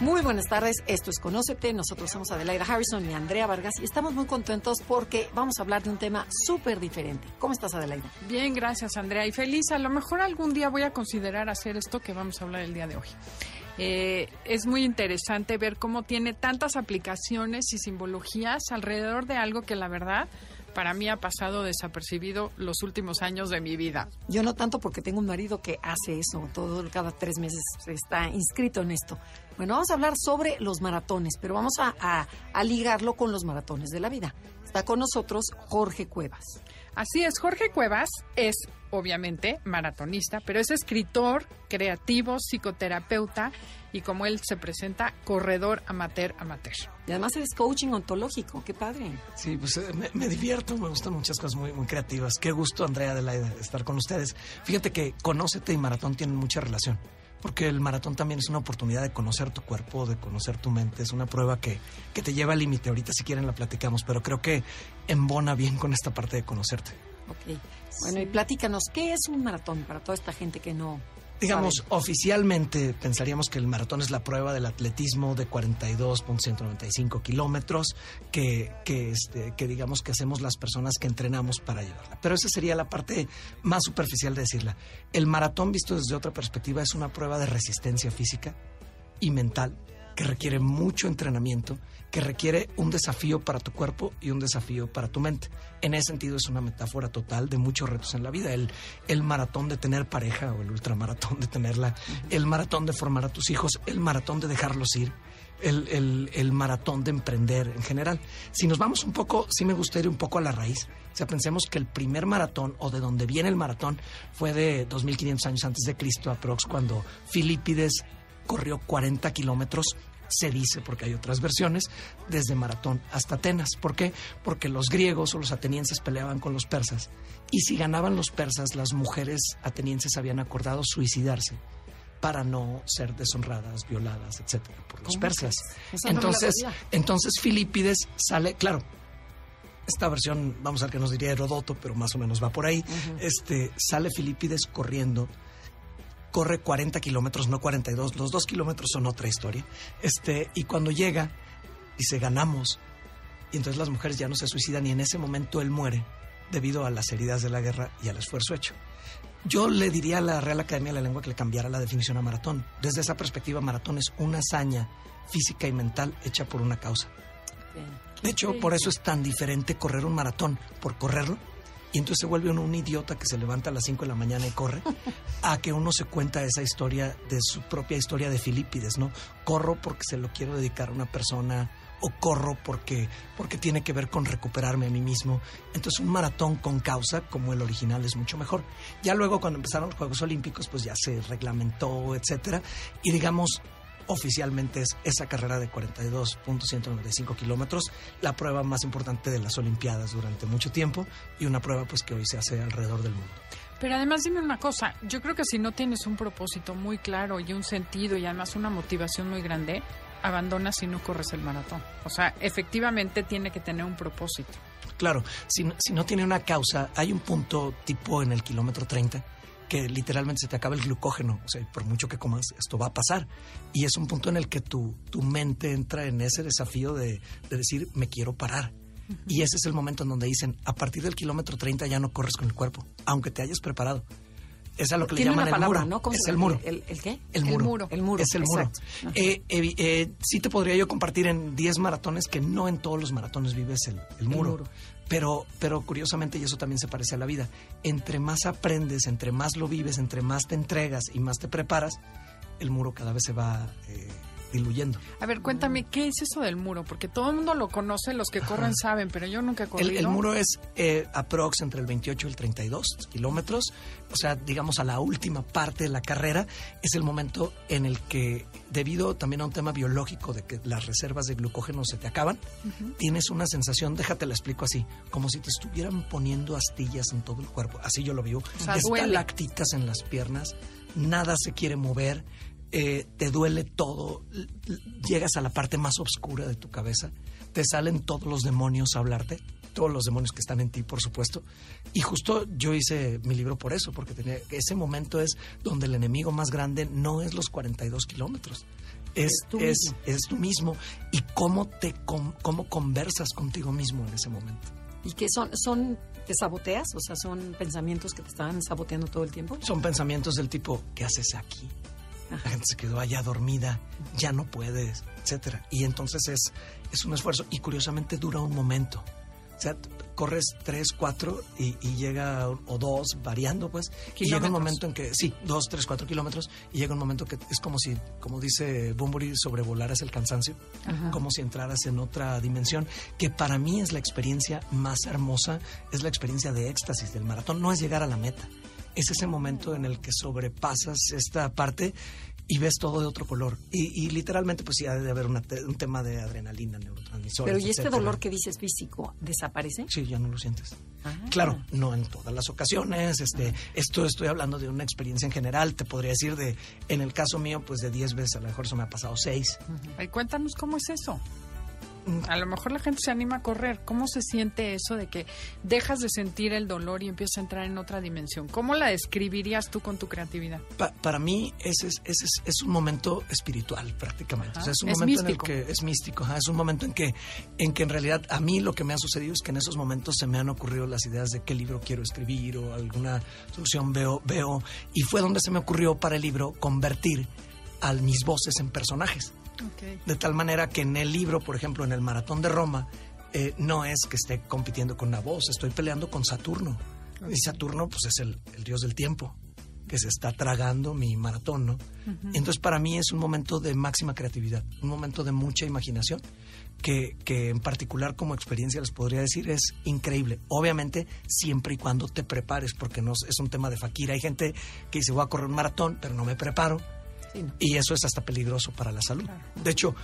Muy buenas tardes, esto es Conócete, nosotros somos Adelaida Harrison y Andrea Vargas y estamos muy contentos porque vamos a hablar de un tema súper diferente. ¿Cómo estás Adelaida? Bien, gracias Andrea y feliz. A lo mejor algún día voy a considerar hacer esto que vamos a hablar el día de hoy. Eh, es muy interesante ver cómo tiene tantas aplicaciones y simbologías alrededor de algo que la verdad para mí ha pasado desapercibido los últimos años de mi vida. Yo no tanto porque tengo un marido que hace eso, todo cada tres meses está inscrito en esto. Bueno, vamos a hablar sobre los maratones, pero vamos a, a ligarlo con los maratones de la vida. Está con nosotros Jorge Cuevas. Así es, Jorge Cuevas es obviamente maratonista, pero es escritor, creativo, psicoterapeuta y como él se presenta, corredor amateur amateur. Y además eres coaching ontológico, qué padre. Sí, pues eh, me, divierto, me gustan muchas cosas muy, muy creativas. Qué gusto, Andrea de estar con ustedes. Fíjate que Conócete y Maratón tienen mucha relación. Porque el maratón también es una oportunidad de conocer tu cuerpo, de conocer tu mente. Es una prueba que, que te lleva al límite. Ahorita si quieren la platicamos, pero creo que embona bien con esta parte de conocerte. Ok. Bueno, y platícanos, ¿qué es un maratón para toda esta gente que no Digamos, oficialmente pensaríamos que el maratón es la prueba del atletismo de 42.195 kilómetros que, que, este, que digamos que hacemos las personas que entrenamos para llevarla. Pero esa sería la parte más superficial de decirla. El maratón, visto desde otra perspectiva, es una prueba de resistencia física y mental que requiere mucho entrenamiento, que requiere un desafío para tu cuerpo y un desafío para tu mente. En ese sentido es una metáfora total de muchos retos en la vida. El, el maratón de tener pareja o el ultramaratón de tenerla, el maratón de formar a tus hijos, el maratón de dejarlos ir. El, el, maratón de emprender en general. Si nos vamos un poco, sí me gustaría un poco a la raíz. O sea, pensemos que el primer maratón, o de donde viene el maratón, fue de 2500 años antes de Cristo, aprox, cuando Filipides corrió 40 kilómetros se dice, porque hay otras versiones, desde Maratón hasta Atenas. ¿Por qué? Porque los griegos o los atenienses peleaban con los persas y si ganaban los persas, las mujeres atenienses habían acordado suicidarse para no ser deshonradas, violadas, etcétera, por los persas. Entonces, entonces Filipides sale, claro, esta versión, vamos a ver qué nos diría Herodoto, pero más o menos va por ahí. Este sale Filipides corriendo corre 40 kilómetros, no 42. Los dos kilómetros son otra historia. Este, y cuando llega, dice, ganamos. Y entonces las mujeres ya no se suicidan y en ese momento él muere debido a las heridas de la guerra y al esfuerzo hecho. Yo le diría a la Real Academia de la Lengua que le cambiara la definición a maratón. Desde esa perspectiva, maratón es una hazaña física y mental hecha por una causa. De hecho, por eso es tan diferente correr un maratón, por correrlo, y entonces se vuelve uno un idiota que se levanta a las 5 de la mañana y corre, a que uno se cuenta esa historia de su propia historia de Filipides, ¿no? Corro porque se lo quiero dedicar a una persona o corro porque, porque tiene que ver con recuperarme a mí mismo. Entonces un maratón con causa como el original es mucho mejor. Ya luego cuando empezaron los Juegos Olímpicos pues ya se reglamentó, etcétera, y digamos oficialmente es esa carrera de 42.195 kilómetros, la prueba más importante de las Olimpiadas durante mucho tiempo y una prueba pues que hoy se hace alrededor del mundo. Pero además dime una cosa, yo creo que si no tienes un propósito muy claro y un sentido y además una motivación muy grande, abandonas y no corres el maratón. O sea, efectivamente tiene que tener un propósito. Claro, si, si no tiene una causa, hay un punto tipo en el kilómetro 30 que literalmente se te acaba el glucógeno. O sea, por mucho que comas, esto va a pasar. Y es un punto en el que tu, tu mente entra en ese desafío de, decir, me quiero parar. Y ese es el momento en donde dicen, a partir del kilómetro 30 ya no corres con el cuerpo, aunque te hayas preparado. Es a lo que le llaman el muro. ¿no? Es el muro. ¿El, qué? El muro. El muro. Es el muro. Eh, eh, sí te podría yo compartir en 10 maratones que no en todos los maratones vives el, el muro. Pero, pero curiosamente, y eso también se parece a la vida, entre más aprendes, entre más lo vives, entre más te entregas y más te preparas, el muro cada vez se va eh, diluyendo. A ver, cuéntame, ¿qué es eso del muro? Porque todo el mundo lo conoce, los que corren saben, pero yo nunca he corrido. El, el muro es eh, aprox entre el 28 y el 32 kilómetros, o sea, digamos a la última parte de la carrera, es el momento en el que, debido también a un tema biológico de que las reservas de glucógeno se te acaban, tienes una sensación, déjate la explico así, como si te estuvieran poniendo astillas en todo el cuerpo, así yo lo vivo, sea, duele. estalactitas en las piernas, nada se quiere mover, eh, te duele todo, llegas a la parte más oscura de tu cabeza, te salen todos los demonios a hablarte, todos los demonios que están en ti, por supuesto. Y justo yo hice mi libro por eso, porque tenía, ese momento es donde el enemigo más grande no es los 42 kilómetros. Es, Es tú es, mismo. es tú mismo y cómo te con- cómo conversas contigo mismo en ese momento. ¿Y qué son? ¿Son te saboteas? O sea, son pensamientos que te están saboteando todo el tiempo. Son pensamientos del tipo, ¿qué haces aquí? La gente se quedó allá dormida, ya no puedes, etcétera. Y entonces es, es un esfuerzo y curiosamente dura un momento. O sea, corres tres, cuatro y, y llega, o dos, variando pues, y llega un momento en que, sí, dos, tres, cuatro kilómetros, y llega un momento que es como si, como dice Bumburi, sobrevolaras el cansancio, Ajá. como si entraras en otra dimensión, que para mí es la experiencia más hermosa, es la experiencia de éxtasis del maratón, no es llegar a la meta, es ese momento en el que sobrepasas esta parte y ves todo de otro color. Y, y literalmente, pues sí, ha de haber una te- un tema de adrenalina, neurotransmisores. Pero ¿y este etcétera. dolor que dices físico desaparece? Sí, ya no lo sientes. Ah. Claro, no en todas las ocasiones. Este, esto estoy hablando de una experiencia en general. Te podría decir de, en el caso mío, pues de 10 veces, a lo mejor eso me ha pasado 6. Ay, cuéntanos cómo es eso. Mm. A lo mejor la gente se anima a correr. ¿Cómo se siente eso de que dejas de sentir el dolor y empiezas a entrar en otra dimensión? ¿Cómo la describirías tú con tu creatividad? Pa- para mí ese es, ese es, es un momento espiritual prácticamente. Ajá. O sea, es un Es momento místico. en el que es místico. ajá, Es un momento en que, en que en realidad a mí lo que me ha sucedido es que en esos momentos se me han ocurrido las ideas de qué libro quiero escribir o alguna solución veo, veo. Y fue donde se me ocurrió para el libro convertir a mis voces en personajes. De tal manera que en el libro, por ejemplo, en el Maratón de Roma, eh, no es que esté compitiendo con una voz, estoy peleando con Saturno. Y Saturno, pues es el, el dios del tiempo, que se está tragando mi maratón, ¿no? Entonces, para mí es un momento de máxima creatividad, un momento de mucha imaginación, que, que en particular como experiencia les podría decir es increíble. Obviamente, siempre y cuando te prepares, porque no es- es un tema de faquira. Hay gente que dice, voy a correr un maratón, pero no me preparo. Sí, no. Y eso es hasta peligroso para la salud. De hecho,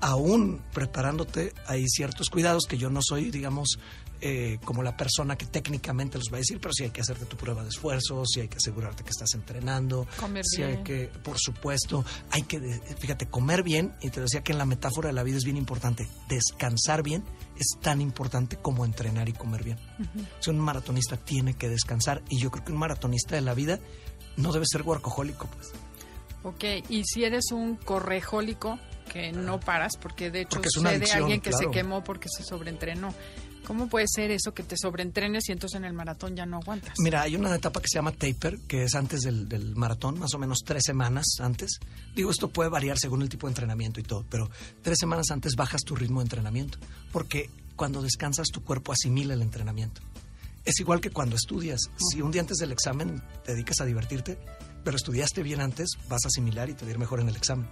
aún preparándote, hay ciertos cuidados que yo no soy, digamos, eh, como la persona que técnicamente los va a decir, pero sí hay que hacerte tu prueba de esfuerzo, sí hay que asegurarte que estás entrenando, Comer sí hay bien. que, por supuesto, hay que, de- fíjate, comer bien, y te decía que en la metáfora de la vida es bien importante, descansar bien es tan importante como entrenar y comer bien. Sea, un maratonista tiene que descansar, y yo creo que un maratonista de la vida no debe ser workahólico, pues. Ok, y si eres un correjólico que no paras, porque de hecho Porque es una sé de adicción, alguien que claro. se quemó porque se sobreentrenó. ¿Cómo puede ser eso que te sobreentrenes y entonces en el maratón ya no aguantas? Mira, hay una etapa que se llama taper, que es antes del, del maratón, más o menos tres semanas antes. Digo, esto puede variar según el tipo de entrenamiento y todo, pero tres semanas antes bajas tu ritmo de entrenamiento, porque cuando descansas tu cuerpo asimila el entrenamiento. Es igual que cuando estudias. Si un día antes del examen te dedicas a divertirte, pero estudiaste bien antes, vas a asimilar y te va a ir mejor en el examen.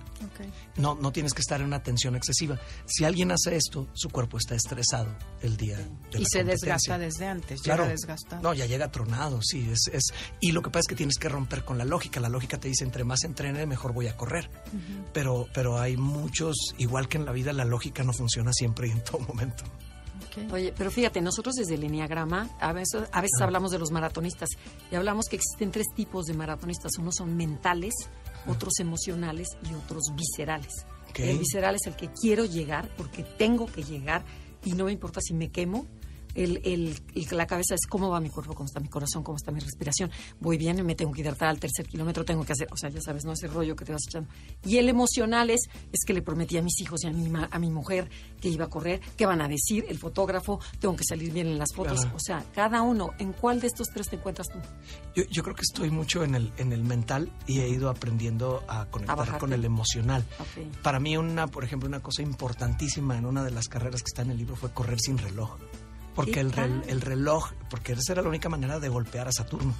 No, no tienes que estar en una tensión excesiva. Si alguien hace esto, su cuerpo está estresado el día de Y la se desgasta desde antes, Claro. llega desgastado. No, ya llega tronado, sí. Es, es, y lo que pasa es que tienes que romper con la lógica. La lógica te dice, entre más entrene, mejor voy a correr. pero, pero hay muchos, igual que en la vida, la lógica no funciona siempre y en todo momento. Oye, pero fíjate, nosotros desde el Enneagrama a veces, a veces hablamos de los maratonistas y hablamos que existen tres tipos de maratonistas. Unos son mentales, otros emocionales y otros viscerales. El visceral es el que quiero llegar porque tengo que llegar y no me importa si me quemo. El, el- el- la cabeza es cómo va mi cuerpo, cómo está mi corazón, cómo está mi respiración. Voy bien, me tengo que hidratar al tercer kilómetro, tengo que hacer, o sea, ya sabes, no ese rollo que te vas echando. Y el emocional es, es que le prometí a mis hijos y a mi, ma- a mi mujer que iba a correr, qué van a decir, el fotógrafo, tengo que salir bien en las fotos. Claro. O sea, cada uno, ¿en cuál de estos tres te encuentras tú? Yo, yo creo que estoy mucho en el, en el mental y he ido aprendiendo a conectar bajarte. con el emocional. Ok. Para mí, una, por ejemplo, una cosa importantísima en una de las carreras que está en el libro fue correr sin reloj. Porque ¿Qué el, rel- tal? el reloj, porque esa era la única manera de golpear a Saturno.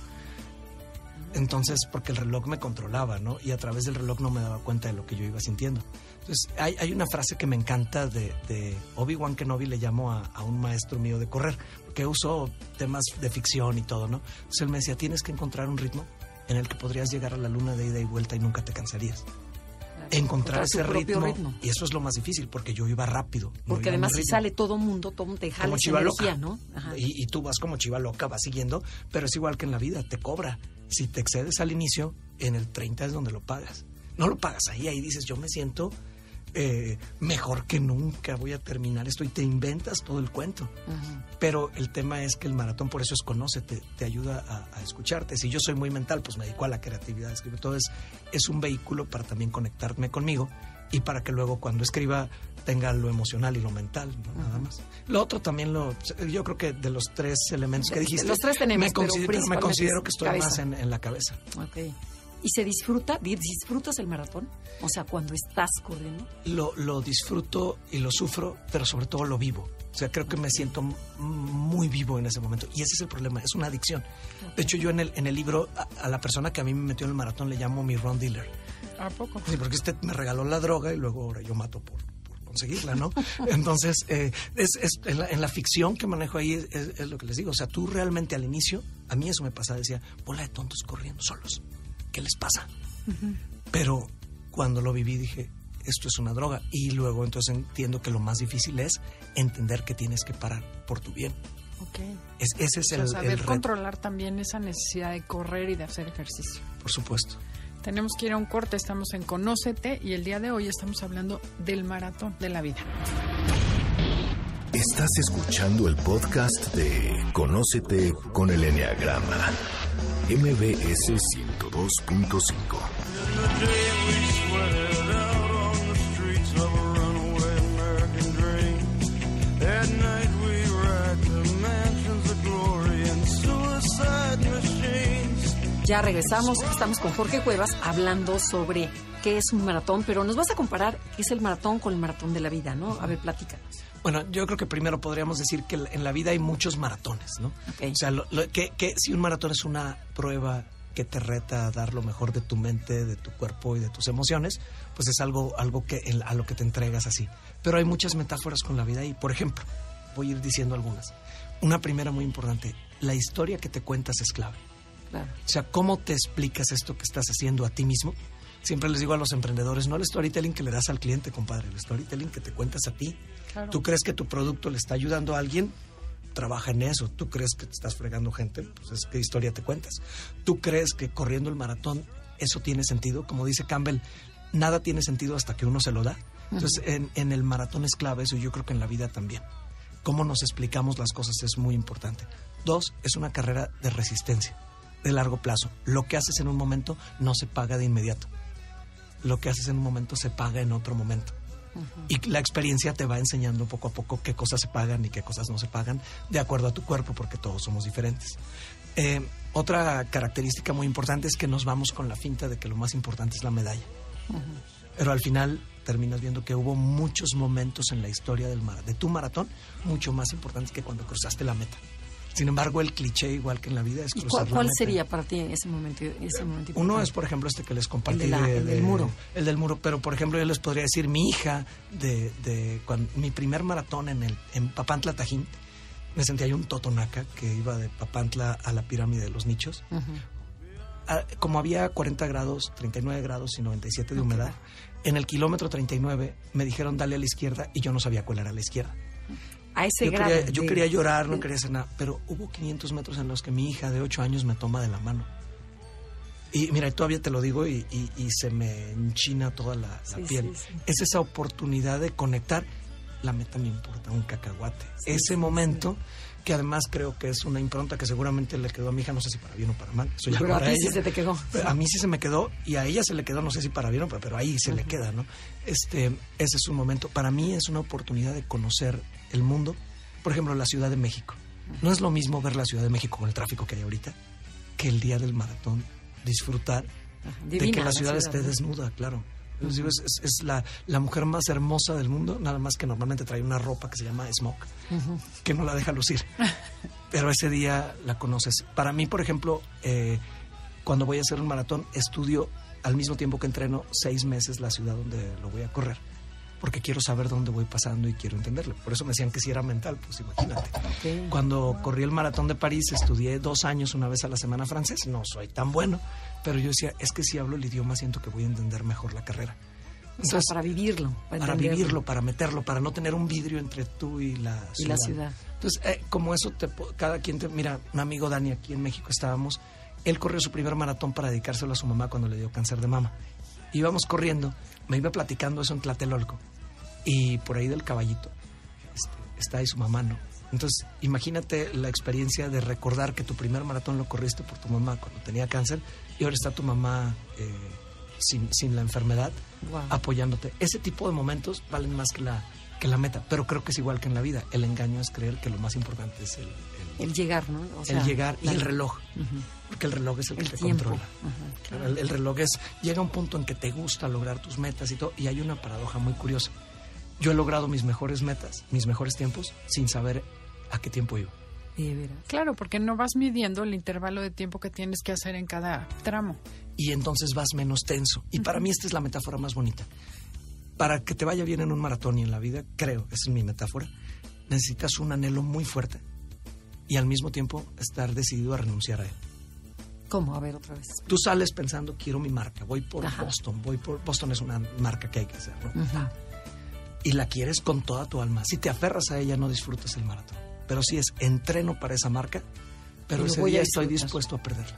Entonces, porque el reloj me controlaba, ¿no? Y a través del reloj no me daba cuenta de lo que yo iba sintiendo. Entonces, hay, hay una frase que me encanta de, de Obi-Wan Kenobi, le llamo a, a, un maestro mío de correr, que usó temas de ficción y todo, ¿no? Entonces él me decía, tienes que encontrar un ritmo en el que podrías llegar a la luna de ida y vuelta y nunca te cansarías. Encontrar ese ritmo, ritmo, Y eso es lo más difícil, porque yo iba rápido. Porque no además si sale todo mundo, todo te jala esa energía, ¿no? Ajá. Y, y, tú vas como chiva loca, vas siguiendo, pero es igual que en la vida, te cobra. Si te excedes al inicio, en el 30 es donde lo pagas. No lo pagas ahí, ahí dices, yo me siento eh, mejor que nunca, voy a terminar esto y te inventas todo el cuento. Uh -huh. Pero el tema es que el maratón por eso es conócete, te ayuda a, a, escucharte. Si yo soy muy mental, pues me dedico a la creatividad, escribo todo. Es, es un vehículo para también conectarme conmigo y para que luego cuando escriba tenga lo emocional y lo mental, ¿no? uh -huh. nada más. Lo otro también lo, yo creo que de los tres elementos que dijiste, los tres tenemos, me considero, me considero que estoy cabeza. más en, en, la cabeza. Okay. ¿Y se disfruta? ¿Disfrutas el maratón? O sea, cuando estás corriendo. Lo, lo disfruto y lo sufro, pero sobre todo lo vivo. O sea, creo que me siento muy vivo en ese momento. Y ese es el problema, es una adicción. Okay. De hecho, yo en el, en el libro, a, a, la persona que a mí me metió en el maratón le llamo mi Ron Dealer. ¿A poco? Sí, porque este me regaló la droga y luego ahora yo mato por, por conseguirla, ¿no? Entonces, eh, es, es en, la, en, la, ficción que manejo ahí es, es, es, lo que les digo. O sea, tú realmente al inicio, a mí eso me pasaba, decía, bola de tontos corriendo solos. ¿Qué les pasa? Uh -huh. Pero cuando lo viví dije, esto es una droga. Y luego entonces entiendo que lo más difícil es entender que tienes que parar por tu bien. Okay. Es, ese es o sea, el, saber el controlar también esa necesidad de correr y de hacer ejercicio. Por supuesto. Tenemos que ir a un corte, estamos en Conócete y el día de hoy estamos hablando del maratón de la vida. Estás escuchando el podcast de Conócete con el Enneagrama MBS 102.5. Ya regresamos, estamos con Jorge Cuevas hablando sobre qué es un maratón, pero nos vas a comparar qué es el maratón con el maratón de la vida, ¿no? A ver, platícanos. Bueno, yo creo que primero podríamos decir que en la vida hay muchos maratones, ¿no? Okay. O sea, lo, lo, que, que, si un maratón es una prueba que te reta a dar lo mejor de tu mente, de tu cuerpo y de tus emociones, pues es algo, algo que, a lo que te entregas así. Pero hay muchas metáforas con la vida y, por ejemplo, voy a ir diciendo algunas. Una primera muy importante, la historia que te cuentas es clave. Claro. O sea, ¿cómo te explicas esto que estás haciendo a ti mismo? Siempre les digo a los emprendedores, no el storytelling que le das al cliente, compadre, el storytelling que te cuentas a ti. Claro. ¿Tú crees que tu producto le está ayudando a alguien? Trabaja en eso. ¿Tú crees que te estás fregando gente? Pues es qué historia te cuentas. ¿Tú crees que corriendo el maratón eso tiene sentido? Como dice Campbell, nada tiene sentido hasta que uno se lo da. Entonces, uh -huh. en, en el maratón es clave eso y yo creo que en la vida también. Cómo nos explicamos las cosas es muy importante. Dos, es una carrera de resistencia, de largo plazo. Lo que haces en un momento no se paga de inmediato. Lo que haces en un momento se paga en otro momento. Uh -huh. Y la experiencia te va enseñando poco a poco qué cosas se pagan y qué cosas no se pagan de acuerdo a tu cuerpo, porque todos somos diferentes. Eh, otra característica muy importante es que nos vamos con la finta de que lo más importante es la medalla. Uh -huh. Pero al final terminas viendo que hubo muchos momentos en la historia del mar, de tu maratón mucho más importantes que cuando cruzaste la meta. Sin embargo, el cliché, igual que en la vida, es cruzar ¿Cuál, cuál sería para ti ese momento? Ese momento Uno es, por ejemplo, este que les compartí. El, de la, de, el del muro. El del muro. Pero, por ejemplo, yo les podría decir, mi hija, de, de cuando, mi primer maratón en, el, en Papantla, Tajín, me sentía yo un totonaca que iba de Papantla a la pirámide de los nichos. Uh -huh. Como había 40 grados, 39 grados y 97 de humedad, okay. en el kilómetro 39 me dijeron dale a la izquierda y yo no sabía cuál era la izquierda a ese yo grado. Quería, de... yo quería llorar, no quería hacer nada, pero hubo 500 metros en los que mi hija de 8 años me toma de la mano. Y mira, todavía te lo digo y, y, y se me enchina toda la, la sí, piel. Sí, sí. Es esa oportunidad de conectar. La meta me importa, un cacahuate. Ese momento que además creo que es una impronta que seguramente le quedó a mi hija, no sé si para bien o para mal. Eso ya pero para a ti ella. sí se te quedó. A mí sí se me quedó y a ella se le quedó, no sé si para bien o para, pero ahí se le queda, ¿no? Este, ese es un momento, para mí es una oportunidad de conocer el mundo. Por ejemplo, la Ciudad de México. No es lo mismo ver la Ciudad de México con el tráfico que hay ahorita que el día del maratón disfrutar Divina, de que la ciudad, la ciudad esté desnuda, claro. Digo, es, es, es la, la, mujer más hermosa del mundo, nada más que normalmente trae una ropa que se llama smoke, uh -huh. que no la deja lucir. Pero ese día la conoces. Para mí, por ejemplo, eh, Cuando voy a hacer un maratón, estudio al mismo tiempo que entreno seis meses la ciudad donde lo voy a correr porque quiero saber dónde voy pasando y quiero entenderlo. Por eso me decían que si era mental, pues imagínate. Cuando corrí el maratón de París, estudié dos años una vez a la semana francés. No soy tan bueno, pero yo decía, es que si hablo el idioma siento que voy a entender mejor la carrera. Entonces, para vivirlo. Para, vivirlo, para meterlo, para no tener un vidrio entre tú y la ciudad. Y la ciudad. Entonces, eh, como eso, te, cada quien te... Mira, un amigo Dani, aquí en México estábamos, él corrió su primer maratón para dedicárselo a su mamá cuando le dio cáncer de mama. Íbamos corriendo, me iba platicando eso en Tlatelolco, y por ahí del caballito este, está ahí su mamá, ¿no? Entonces, imagínate la experiencia de recordar que tu primer maratón lo corriste por tu mamá cuando tenía cáncer y ahora está tu mamá eh, sin, sin, la enfermedad apoyándote. Ese tipo de momentos valen más que la, que la meta, pero creo que es igual que en la vida. El engaño es creer que lo más importante es el... El, llegar, ¿no? el llegar y el reloj. Porque el reloj es el, que te controla. el, el reloj es... Llega un punto en que te gusta lograr tus metas y todo, y hay una paradoja muy curiosa. Yo he logrado mis mejores metas, mis mejores tiempos, sin saber a qué tiempo iba. Claro, porque no vas midiendo el intervalo de tiempo que tienes que hacer en cada tramo. Y entonces vas menos tenso. Y para mí esta es la metáfora más bonita. Para que te vaya bien en un maratón y en la vida, creo, esa es mi metáfora, necesitas un anhelo muy fuerte y al mismo tiempo estar decidido a renunciar a él. ¿Cómo? A ver otra vez. Tú sales pensando, quiero mi marca, voy por Boston, voy por Boston es una marca que hay que hacer, ¿no? Y la quieres con toda tu alma. Si te aferras a ella, no disfrutas el maratón. Pero si es entreno para esa marca, pero ese día estoy dispuesto a perderla.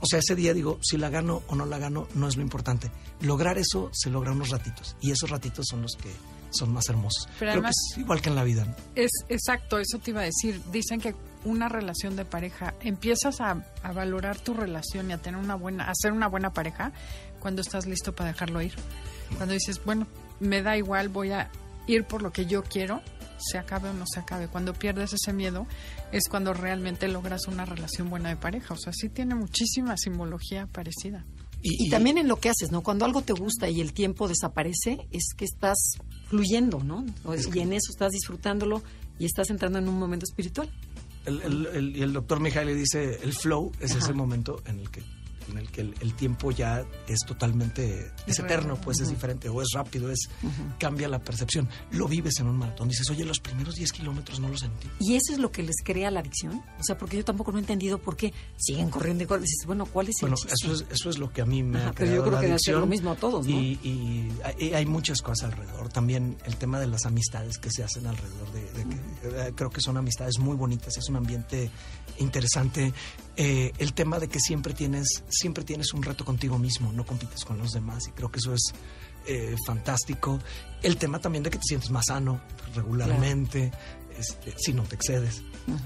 O sea, ese día digo, si la gano o no la gano, no es lo importante. Lograr eso se logra unos ratitos. Y esos ratitos son los que son más hermosos. Pero Creo que es igual que en la vida. Es exacto, eso te iba a decir. Dicen que una relación de pareja, empiezas a, a, valorar tu relación y a tener una buena, a ser una buena pareja cuando estás listo para dejarlo ir. Cuando dices, bueno, me da igual, voy a ir por lo que yo quiero, se acabe o no se acabe. Cuando pierdes ese miedo es cuando realmente logras una relación buena de pareja. O sea, sí tiene muchísima simbología parecida. Y, también en lo que haces, ¿no? Cuando algo te gusta y el tiempo desaparece, es que estás fluyendo, ¿no? y en eso estás disfrutándolo y estás entrando en un momento espiritual. El, el, el, doctor Mijail dice, el flow es ese momento en el que en el que el, tiempo ya es totalmente, es, eterno, pues es diferente, o es rápido, es cambia la percepción. Lo vives en un maratón, dices, oye, los primeros 10 kilómetros no los sentí. ¿Y eso es lo que les crea la adicción? O sea, porque yo tampoco no he entendido por qué siguen corriendo y dices, bueno, ¿cuál es el Bueno, eso es, eso es lo que a mí me ha Pero yo creo que debe lo mismo a todos, ¿no? Y, hay, muchas cosas alrededor. También el tema de las amistades que se hacen alrededor de, que, eh, creo que son amistades muy bonitas, es un ambiente interesante. Eh, el tema de que siempre tienes, siempre tienes un reto contigo mismo, no compites con los demás y creo que eso es eh, fantástico. El tema también de que te sientes más sano regularmente, este, si no te excedes.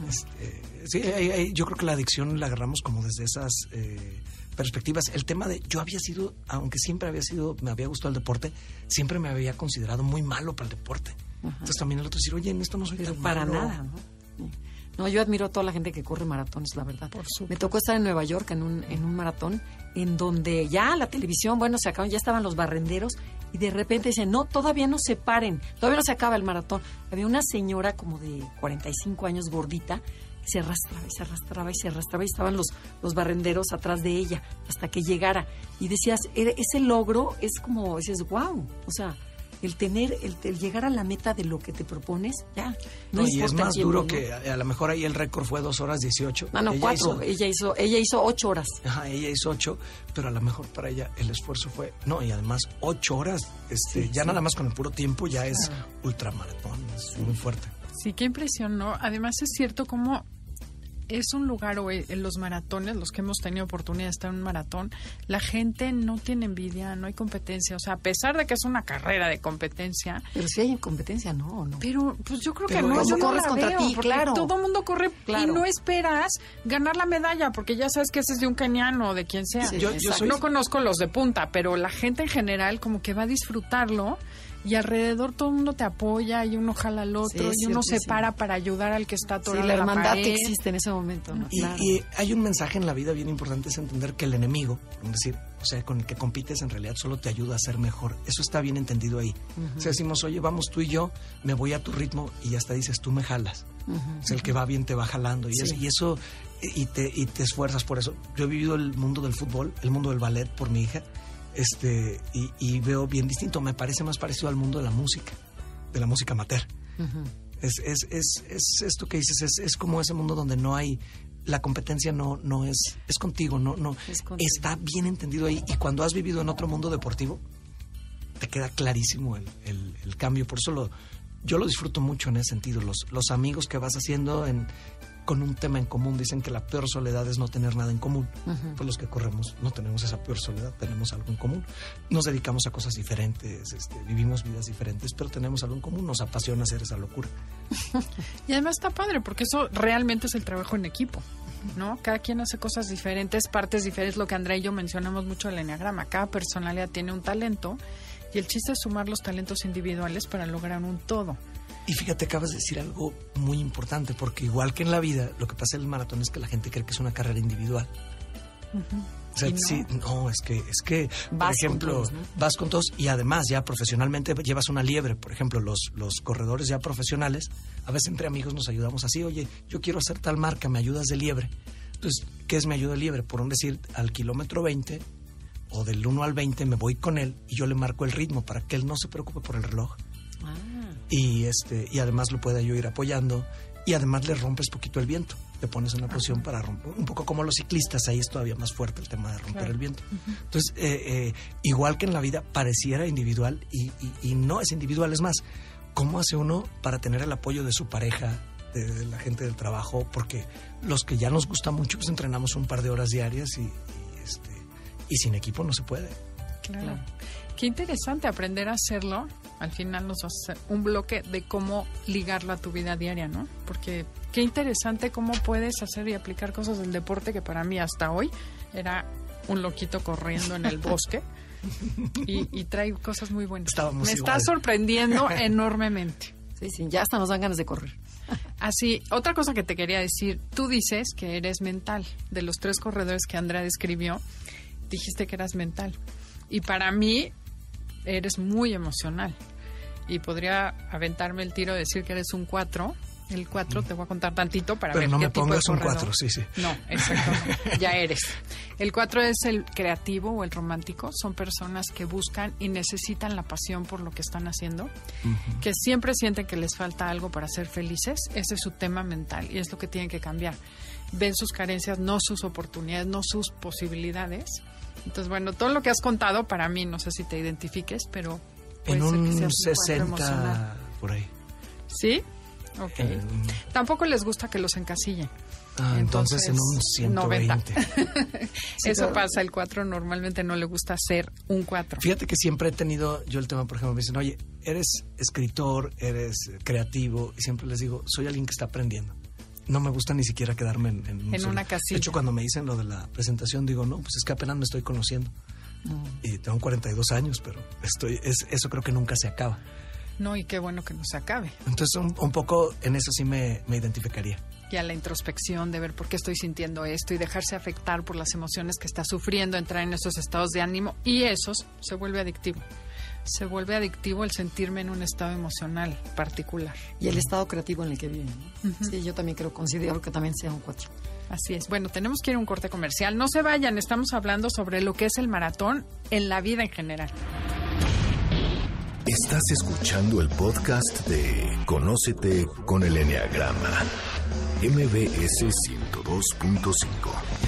Este, yo creo que la adicción la agarramos como desde esas eh, perspectivas. El tema de yo había sido, aunque siempre había sido, me había gustado el deporte, siempre me había considerado muy malo para el deporte. Entonces también el otro decir, oye, en esto no soy Pero para nada, ¿no? No, yo admiro a toda la gente que corre maratones, la verdad. Me tocó estar en Nueva York en un, en un maratón en donde ya la televisión, bueno, se acaban, ya estaban los barrenderos y de repente dicen, no, todavía no se paren, todavía no se acaba el maratón. Había una señora como de 45 años gordita que se arrastraba y se arrastraba y se arrastraba y estaban los, los barrenderos atrás de ella hasta que llegara. Y decías, ese logro es como, dices, wow, o sea, el tener, el, llegar a la meta de lo que te propones, ya. No, y es más duro que a, lo mejor ahí el récord fue dos horas 18. Ah, no, ella cuatro. Hizo, ella hizo, ella hizo ocho horas. Ajá, ella hizo ocho, pero a lo mejor para ella el esfuerzo fue, no, y además ocho horas, este, ya nada más con el puro tiempo ya es ultramaratón, es muy fuerte. Sí, qué impresión, ¿no? Además es cierto como es un lugar o en los maratones, los que hemos tenido oportunidad de estar en un maratón, la gente no tiene envidia, no hay competencia. O sea, a pesar de que es una carrera de competencia. Pero si hay competencia, no, no. Pero pues yo creo que no. Yo corres contra ti, claro. Todo el mundo corre y no esperas ganar la medalla, porque ya sabes que ese es de un keniano o de quien sea. yo, No conozco los de punta, pero la gente en general como que va a disfrutarlo y alrededor todo el mundo te apoya y uno jala al otro y uno se para para ayudar al que está todo sí, la hermandad que existe en ese momento. Y, hay un mensaje en la vida bien importante, es entender que el enemigo, es decir, o sea, con el que compites en realidad solo te ayuda a ser mejor. Eso está bien entendido ahí. O sea, decimos, oye, vamos tú y yo, me voy a tu ritmo y hasta dices, tú me jalas. Es el que va bien te va jalando. Y, eso, y eso y te, y te esfuerzas por eso. Yo he vivido el mundo del fútbol, el mundo del ballet por mi hija, este, y, y veo bien distinto. Me parece más parecido al mundo de la música, de la música amateur. es, es, es, es, esto que dices, es, es como ese mundo donde no hay la competencia no, no es, es contigo, no, no, Es contigo. está bien entendido ahí. Y cuando has vivido en otro mundo deportivo, te queda clarísimo el, el- el cambio. Por eso lo, yo lo disfruto mucho en ese sentido. Los, los amigos que vas haciendo en, con un tema en común dicen que la peor soledad es no tener nada en común. Pues los que corremos no tenemos esa peor soledad, tenemos algo en común. Nos dedicamos a cosas diferentes, este, vivimos vidas diferentes, pero tenemos algo en común. Nos apasiona hacer esa locura. Y además está padre, porque eso realmente es el trabajo en equipo, ¿no? Cada quien hace cosas diferentes, partes diferentes, lo que Andrea y yo mencionamos mucho del enneagrama. Cada personalidad tiene un talento y el chiste es sumar los talentos individuales para lograr un todo. Y fíjate, acabas de decir algo muy importante, porque igual que en la vida, lo que pasa en el maratón es que la gente cree que es una carrera individual. O sea, no. sí, no, es que, es que, por con ejemplo, todos, ¿no? vas con todos y además ya profesionalmente llevas una liebre. Por ejemplo, los, los corredores ya profesionales, a veces entre amigos nos ayudamos así, oye, yo quiero hacer tal marca, ¿me ayudas de liebre? Entonces, ¿qué es me ayuda de liebre? Por un decir, al kilómetro 20 o del 1 al 20 me voy con él y yo le marco el ritmo para que él no se preocupe por el reloj Ah, y este y además lo pueda yo ir apoyando y además le rompes poquito el viento te pones en una posición para romper un poco como los ciclistas ahí es todavía más fuerte el tema de romper Claro. el viento entonces eh, eh, igual que en la vida pareciera individual y, y- y no es individual es más cómo hace uno para tener el apoyo de su pareja de, de la gente del trabajo porque los que ya nos gusta mucho pues entrenamos un par de horas diarias y, y, este y sin equipo no se puede Claro. Claro. Qué interesante aprender a hacerlo. Al final nos va a hacer un bloque de cómo ligarlo a tu vida diaria, ¿no? Porque qué interesante cómo puedes hacer y aplicar cosas del deporte que para mí hasta hoy era un loquito corriendo en el bosque y, y trae cosas muy buenas. Estábamos Me igual. está sorprendiendo enormemente. sí, sí, ya hasta nos dan ganas de correr. Así, otra cosa que te quería decir, tú dices que eres mental. De los tres corredores que Andrea describió, dijiste que eras mental. Y para mí, eres muy emocional. Y podría aventarme el tiro de decir que eres un 4. El 4 te voy a contar tantito para pero ver no qué me tipo de pongas un corredor. 4 sí sí No, exacto. no. ya eres. El 4 es el creativo o el romántico. Son personas que buscan y necesitan la pasión por lo que están haciendo, que siempre sienten que les falta algo para ser felices. Ese es su tema mental y es lo que tienen que cambiar. Ven sus carencias, no sus oportunidades, no sus posibilidades. Entonces, bueno, todo lo que has contado para mí, no sé si te identifiques, pero puede en ser que un seas un cuatro emocional. 60 por ahí ¿Sí? Ok. Eh, Tampoco les gusta que los encasillen. Ah, entonces, en un 120. Eso pasa, el 4 normalmente no le gusta ser un 4. Fíjate que siempre he tenido yo el tema, por ejemplo, me dicen, oye, eres escritor, eres creativo, y siempre les digo, soy alguien que está aprendiendo. No me gusta ni siquiera quedarme en, en un En una casilla. De hecho, cuando me dicen lo de la presentación, digo, no, pues es que apenas me estoy conociendo. Y tengo 42 años, pero estoy, es, eso creo que nunca se acaba. No, y qué bueno que no se acabe. Entonces, un, un poco en eso sí me, me identificaría. Y a la introspección de ver por qué estoy sintiendo esto y dejarse afectar por las emociones que está sufriendo, entrar en esos estados de ánimo y esos se vuelve adictivo. Se vuelve adictivo el sentirme en un estado emocional particular. Y el estado creativo en el que viven. ¿no? Sí, yo también creo, considero que también sea un 4. Así es. Bueno, tenemos que ir a un corte comercial. No se vayan, estamos hablando sobre lo que es el maratón en la vida en general. Estás escuchando el podcast de Conócete con el Enneagrama. MBS 102.5.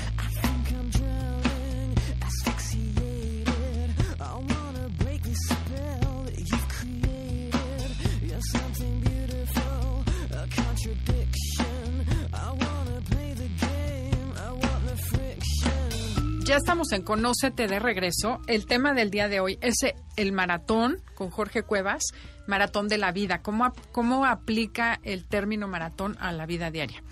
Ya estamos en Conócete de regreso. El tema del día de hoy es el maratón con Jorge Cuevas, maratón de la vida. ¿Cómo, cómo aplica el término maratón a la vida diaria?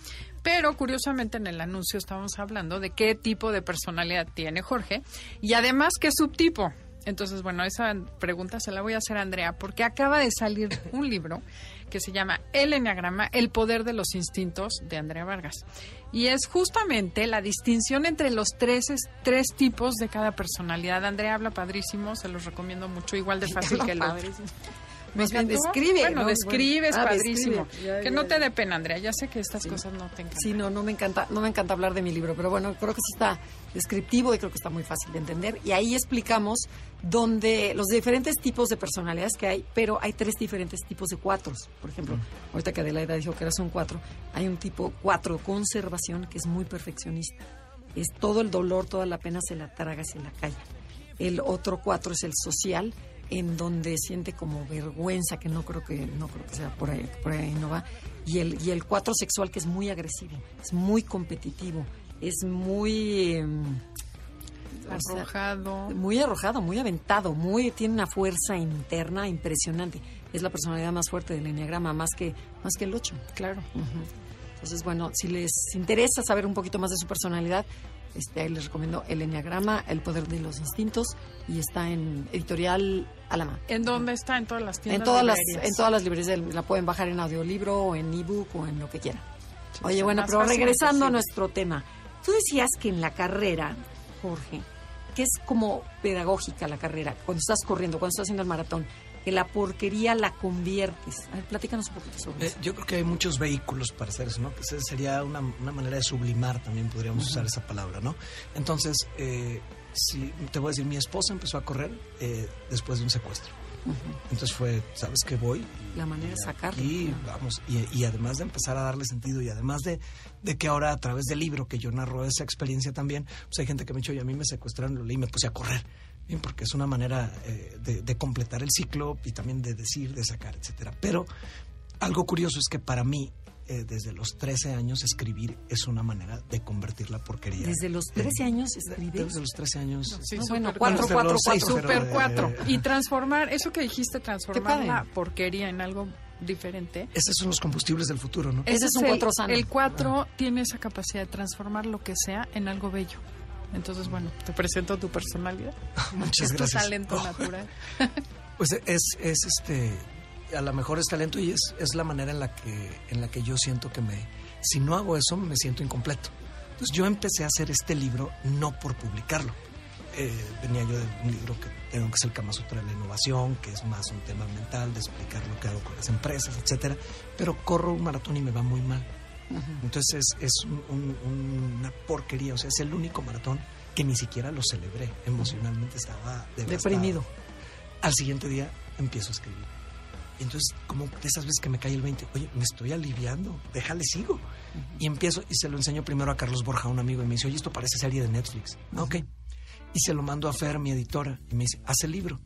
Pero curiosamente en el anuncio estábamos hablando de qué tipo de personalidad tiene Jorge y además qué subtipo. Entonces, bueno, esa pregunta se la voy a hacer a Andrea porque acaba de salir un libro que se llama El Enneagrama, el poder de los instintos de Andrea Vargas. Y es justamente la distinción entre los tres, es- tres tipos de cada personalidad. Andrea habla padrísimo, se los recomiendo mucho, igual de fácil que el otro. Más bien describe, Bueno, ¿no? ah, padrísimo. describe. Ya, que ya, no te dé pena, Andrea. Ya sé que estas cosas no te encantan. Sí, no, no me encanta, no me encanta hablar de mi libro, pero bueno, creo que sí está descriptivo y creo que está muy fácil de entender. Y ahí explicamos donde los diferentes tipos de personalidades que hay, pero hay tres diferentes tipos de cuatros. Por ejemplo, ahorita que Adelaida dijo que era un cuatro, hay un tipo cuatro conservación que es muy perfeccionista. Es todo el dolor, toda la pena se la traga, se la calla. El otro cuatro es el social, en donde siente como vergüenza, que no creo que no creo que sea por ahí, por ahí no va. Y el, y el cuatro sexual, que es muy agresivo, es muy competitivo, es muy... em, o sea, Arrojado. muy arrojado, muy aventado, muy tiene una fuerza interna impresionante. Es la personalidad más fuerte del enneagrama, más que más que el 8. Claro. Entonces, bueno, si les interesa saber un poquito más de su personalidad, este, ahí les recomiendo el enneagrama, el poder de los instintos y está en editorial Alama. ¿En dónde está? En todas las tiendas. En todas las librerías. en todas las librerías la pueden bajar en audiolibro o en ebook o en lo que quieran. Oye, bueno, pero regresando a nuestro tema, tú decías que en la carrera, Jorge, que es como pedagógica la carrera, cuando estás corriendo, cuando estás haciendo el maratón, que la porquería la conviertes. A ver, platícanos un poquito sobre Eh, eso. yo creo que hay muchos vehículos para hacer eso, ¿no? Que ese sería una, una manera de sublimar, también podríamos usar esa palabra, ¿no? Entonces, eh, si, te voy a decir, mi esposa empezó a correr eh, después de un secuestro. Entonces fue, ¿sabes qué voy? La manera de sacarlo. Y vamos, y, y además de empezar a darle sentido y además de, de que ahora a través del libro que yo narro esa experiencia también, pues hay gente que me ha dicho, oye, a mí me secuestraron, lo leí y me puse a correr. Bien, porque es una manera eh, de, de completar el ciclo y también de decir, de sacar, etcétera. Pero algo curioso es que para mí, eh, desde los 13 años, escribir es una manera de convertir la porquería. Desde los en- 13 años escribes. Desde los 13 años. Sí, No, bueno, bien. cuatro, desde cuatro, los seis, cuatro. pero, Super eh, 4. Y transformar, eso que dijiste, transformar la porquería en algo diferente. Esos son los combustibles del futuro, ¿no? Ese es un el- cuatro sano. El 4 tiene esa capacidad de transformar lo que sea en algo bello. Entonces, bueno, te presento tu personalidad. Muchas es gracias. tu talento Oh. natural. Pues es, es este, a lo mejor es talento y es, es la manera en la que, en la que yo siento que me, si no hago eso, me siento incompleto. Entonces yo empecé a hacer este libro no por publicarlo. Eh, venía yo de un libro que tengo que es el Kama Sutra de la innovación, que es más un tema mental, de explicar lo que hago con las empresas, etcétera. Pero corro un maratón y me va muy mal. Entonces es, es un- un- una porquería, o sea, es el único maratón que ni siquiera lo celebré. Emocionalmente estaba devastado. Deprimido. Al siguiente día empiezo a escribir. Entonces, como de esas veces que me cae el 20, oye, me estoy aliviando, déjale, sigo. Y empiezo, y se lo enseño primero a Carlos Borja, un amigo, y me dice, oye, esto parece serie de Netflix. Ah, Ok. Y se lo mando a Fer, mi editora, y me dice, haz el libro.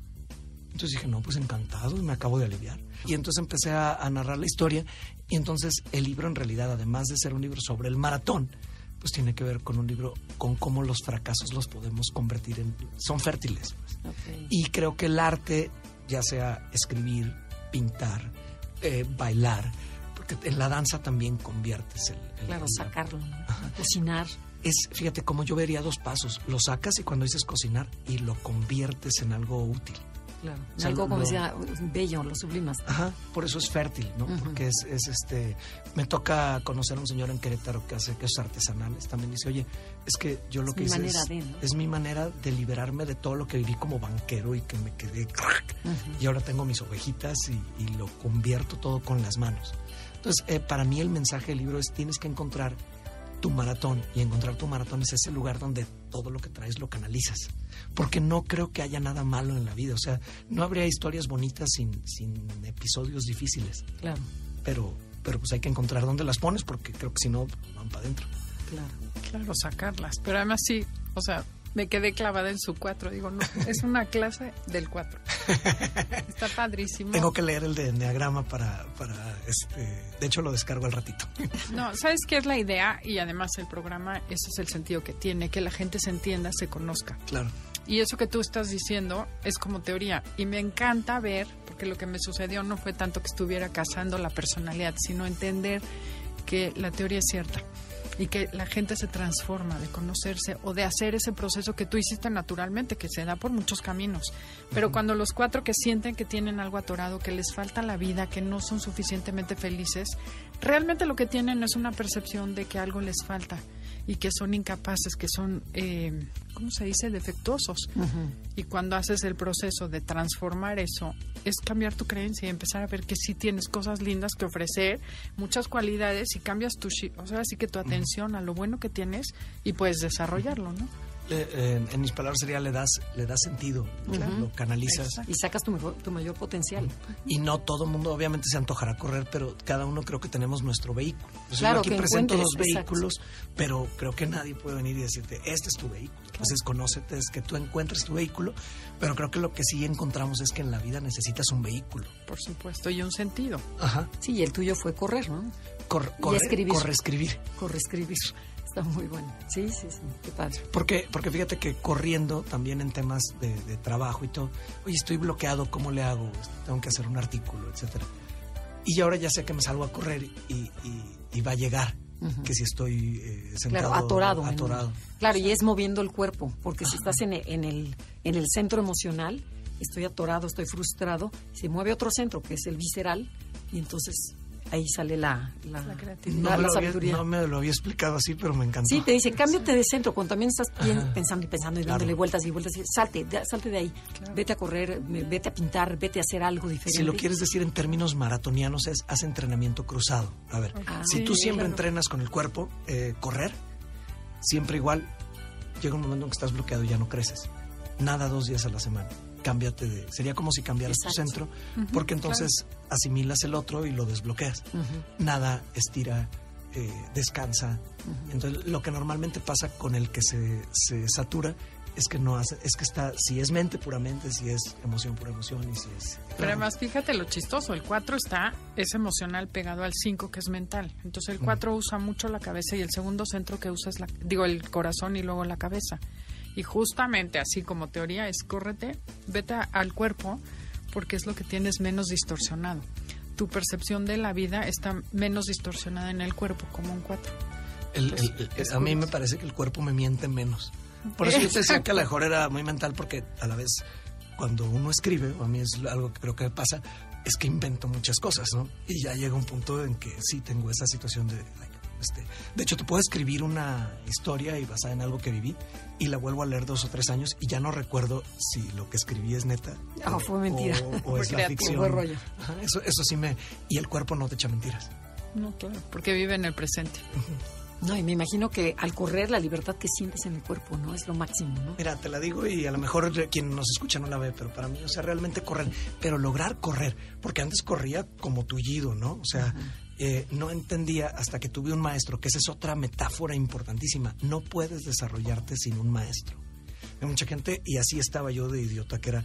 Entonces dije, no, pues encantado, me acabo de aliviar. Y entonces empecé a, a narrar la historia, y entonces el libro en realidad, además de ser un libro sobre el maratón, pues tiene que ver con un libro con cómo los fracasos los podemos convertir en... son fértiles. pues. Ok. Y creo que el arte, ya sea escribir, pintar, eh, bailar, porque en la danza también conviertes el... el- Claro, el- sacarlo, ¿no? cocinar. Es, fíjate, como yo vería dos pasos. Lo sacas y cuando dices cocinar y lo conviertes en algo útil. Claro. O sea, Algo como lo- decía, bello, lo sublimas. Ajá, por eso es fértil, ¿no? Porque es, es este. Me toca conocer a un señor en Querétaro que hace quesos artesanales. También dice, oye, es que yo lo Es que mi hice manera es, de, ¿no? es mi manera de liberarme de todo lo que viví como banquero y que me quedé. Y ahora tengo mis ovejitas y, y lo convierto todo con las manos. Entonces, eh, para mí el mensaje del libro es tienes que encontrar tu maratón y encontrar tu maratón es ese lugar donde todo lo que traes lo canalizas. Porque no creo que haya nada malo en la vida. O sea, no habría historias bonitas sin, sin episodios difíciles. Claro, Pero, pero pues hay que encontrar dónde las pones porque creo que si no van para adentro. claro. Claro, sacarlas. Pero además sí, o sea, me quedé clavada en su 4. Digo, no, es una clase del 4. Está padrísimo. Tengo que leer el de Enneagrama para, para este. De hecho, lo descargo al ratito. No, ¿sabes qué es la idea? Y además el programa, ese es el sentido que tiene, que la gente se entienda, se conozca. claro. Y eso que tú estás diciendo es como teoría. Y me encanta ver, porque lo que me sucedió no fue tanto que estuviera cazando la personalidad, sino entender que la teoría es cierta y que la gente se transforma de conocerse o de hacer ese proceso que tú hiciste naturalmente, que se da por muchos caminos. Pero cuando los cuatro que sienten que tienen algo atorado, que les falta la vida, que no son suficientemente felices, realmente lo que tienen es una percepción de que algo les falta y que son incapaces, que son, eh, ¿cómo se dice?, defectuosos. Y cuando haces el proceso de transformar eso, es cambiar tu creencia y empezar a ver que sí tienes cosas lindas que ofrecer, muchas cualidades y cambias tu, o sea, así que tu atención a lo bueno que tienes y puedes desarrollarlo, ¿no? Eh, en, mis palabras sería le das le das sentido lo canalizas. Y sacas tu mejor tu mayor potencial. Y no todo el mundo obviamente se antojará correr pero cada uno creo que tenemos nuestro vehículo. Claro, yo aquí presento dos vehículos pero creo que nadie puede venir y decirte este es tu vehículo entonces conócete es que tú encuentres tu vehículo pero creo que lo que sí encontramos es que en la vida necesitas un vehículo. Por supuesto y un sentido. Ajá. Sí y el tuyo fue correr no Cor, correr, escribir. corre escribir. Corre escribir Está muy bueno. Sí, sí, sí. Qué padre. Porque, porque fíjate que corriendo también en temas de, trabajo y todo, oye, estoy bloqueado, ¿cómo le hago? Tengo que hacer un artículo, etcétera. Y ahora ya sé que me salgo a correr y, y, va a llegar. Que si estoy eh, sentado, claro, atorado. atorado. claro, y es moviendo el cuerpo, porque si estás en, en, el, en el centro emocional, estoy atorado, estoy frustrado, se mueve otro centro, que es el visceral, y entonces ahí sale la, la, creatividad, no, la sabiduría. no me lo había explicado así, pero me encantó. Sí, te dice, cámbiate de centro. Cuando también estás pensando y pensando y dándole vueltas y vueltas, salte, salte de ahí. Vete a correr, vete a pintar, vete a hacer algo diferente. Si lo quieres decir en términos maratonianos, es haz entrenamiento cruzado. A ver, ah, si tú siempre entrenas con el cuerpo, eh, correr, siempre igual, llega un momento en que estás bloqueado y ya no creces. Nada dos días a la semana cámbiate de... Sería como si cambiaras tu centro, porque entonces asimilas el otro y lo desbloqueas. Nada estira, eh, descansa. Entonces, lo que normalmente pasa con el que se, se satura es que no hace, es que está, si es mente puramente, si es emoción pura emoción y si es... Pero además, fíjate lo chistoso, el 4 está, es emocional pegado al 5 que es mental. Entonces el 4 usa mucho la cabeza y el segundo centro que usa es la, digo, el corazón y luego la cabeza. Y justamente así como teoría es córrete, vete al cuerpo porque es lo que tienes menos distorsionado. Tu percepción de la vida está menos distorsionada en el cuerpo, como un cuatro. a mí me parece que el cuerpo me miente menos. Por eso yo te decía que a lo mejor era muy mental porque a la vez cuando uno escribe, o a mí es algo que creo que pasa, es que invento muchas cosas, ¿no? Y ya llega un punto en que sí tengo esa situación de, este, de hecho, te puedo escribir una historia y basada en algo que viví y la vuelvo a leer dos o tres años y ya no recuerdo si lo que escribí es neta. Ah, fue mentira. O, es la ficción. Rollo. eso, eso sí me... Y el cuerpo no te echa mentiras. No, claro, porque vive en el presente. No, y me imagino que al correr la libertad que sientes en el cuerpo, ¿no? Es lo máximo, ¿no? Mira, te la digo y a lo mejor quien nos escucha no la ve, pero para mí, o sea, realmente correr, pero lograr correr, porque antes corría como tullido, ¿no? O sea, eh, no entendía hasta que tuve un maestro, que esa es otra metáfora importantísima. No puedes desarrollarte sin un maestro. Hay mucha gente, y así estaba yo de idiota, que era,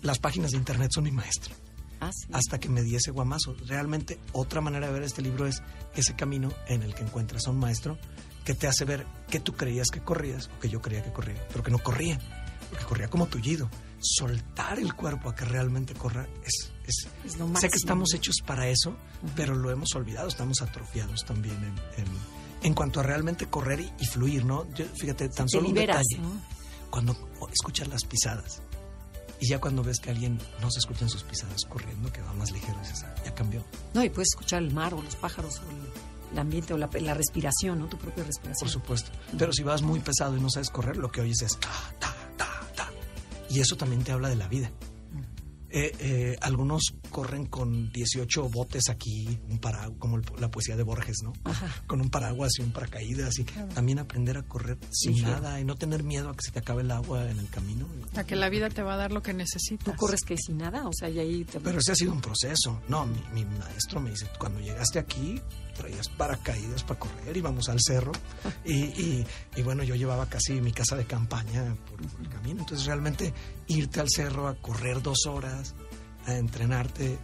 las páginas de internet son mi maestro. Ah, hasta que me di ese guamazo. Realmente, otra manera de ver este libro es ese camino en el que encuentras a un maestro que te hace ver que tú creías que corrías o que yo creía que corría, pero que no corría, porque corría como tullido soltar el cuerpo a que realmente corra es, es, sé que estamos hechos para eso, pero lo hemos olvidado, estamos atrofiados también en, en, cuanto a realmente correr y, fluir, ¿no? fíjate, tan solo un detalle. Cuando escuchas las pisadas y ya cuando ves que alguien no se escuchan sus pisadas corriendo, que va más ligero, dices, ah, ya cambió. No, y puedes escuchar el mar o los pájaros o el, ambiente o la, respiración, ¿no? Tu propia respiración. Por supuesto. Pero si vas muy pesado y no sabes correr, lo que oyes es ta, ta, y eso también te habla de la vida. Eh, eh, algunos corren con 18 botes aquí, un paraguas, como la poesía de Borges, ¿no? Con un paraguas y un paracaídas. Y también aprender a correr sin nada y no tener miedo a que se te acabe el agua en el camino. A que la vida te va a dar lo que necesitas. ¿Tú corres que sin nada? O sea, y ahí te... Pero ese ha sido un proceso. No, mi, maestro me dice, cuando llegaste aquí, traías paracaídas para correr, íbamos al cerro y, y, bueno, yo llevaba casi mi casa de campaña por, el camino, entonces realmente irte al cerro a correr dos horas, a entrenarte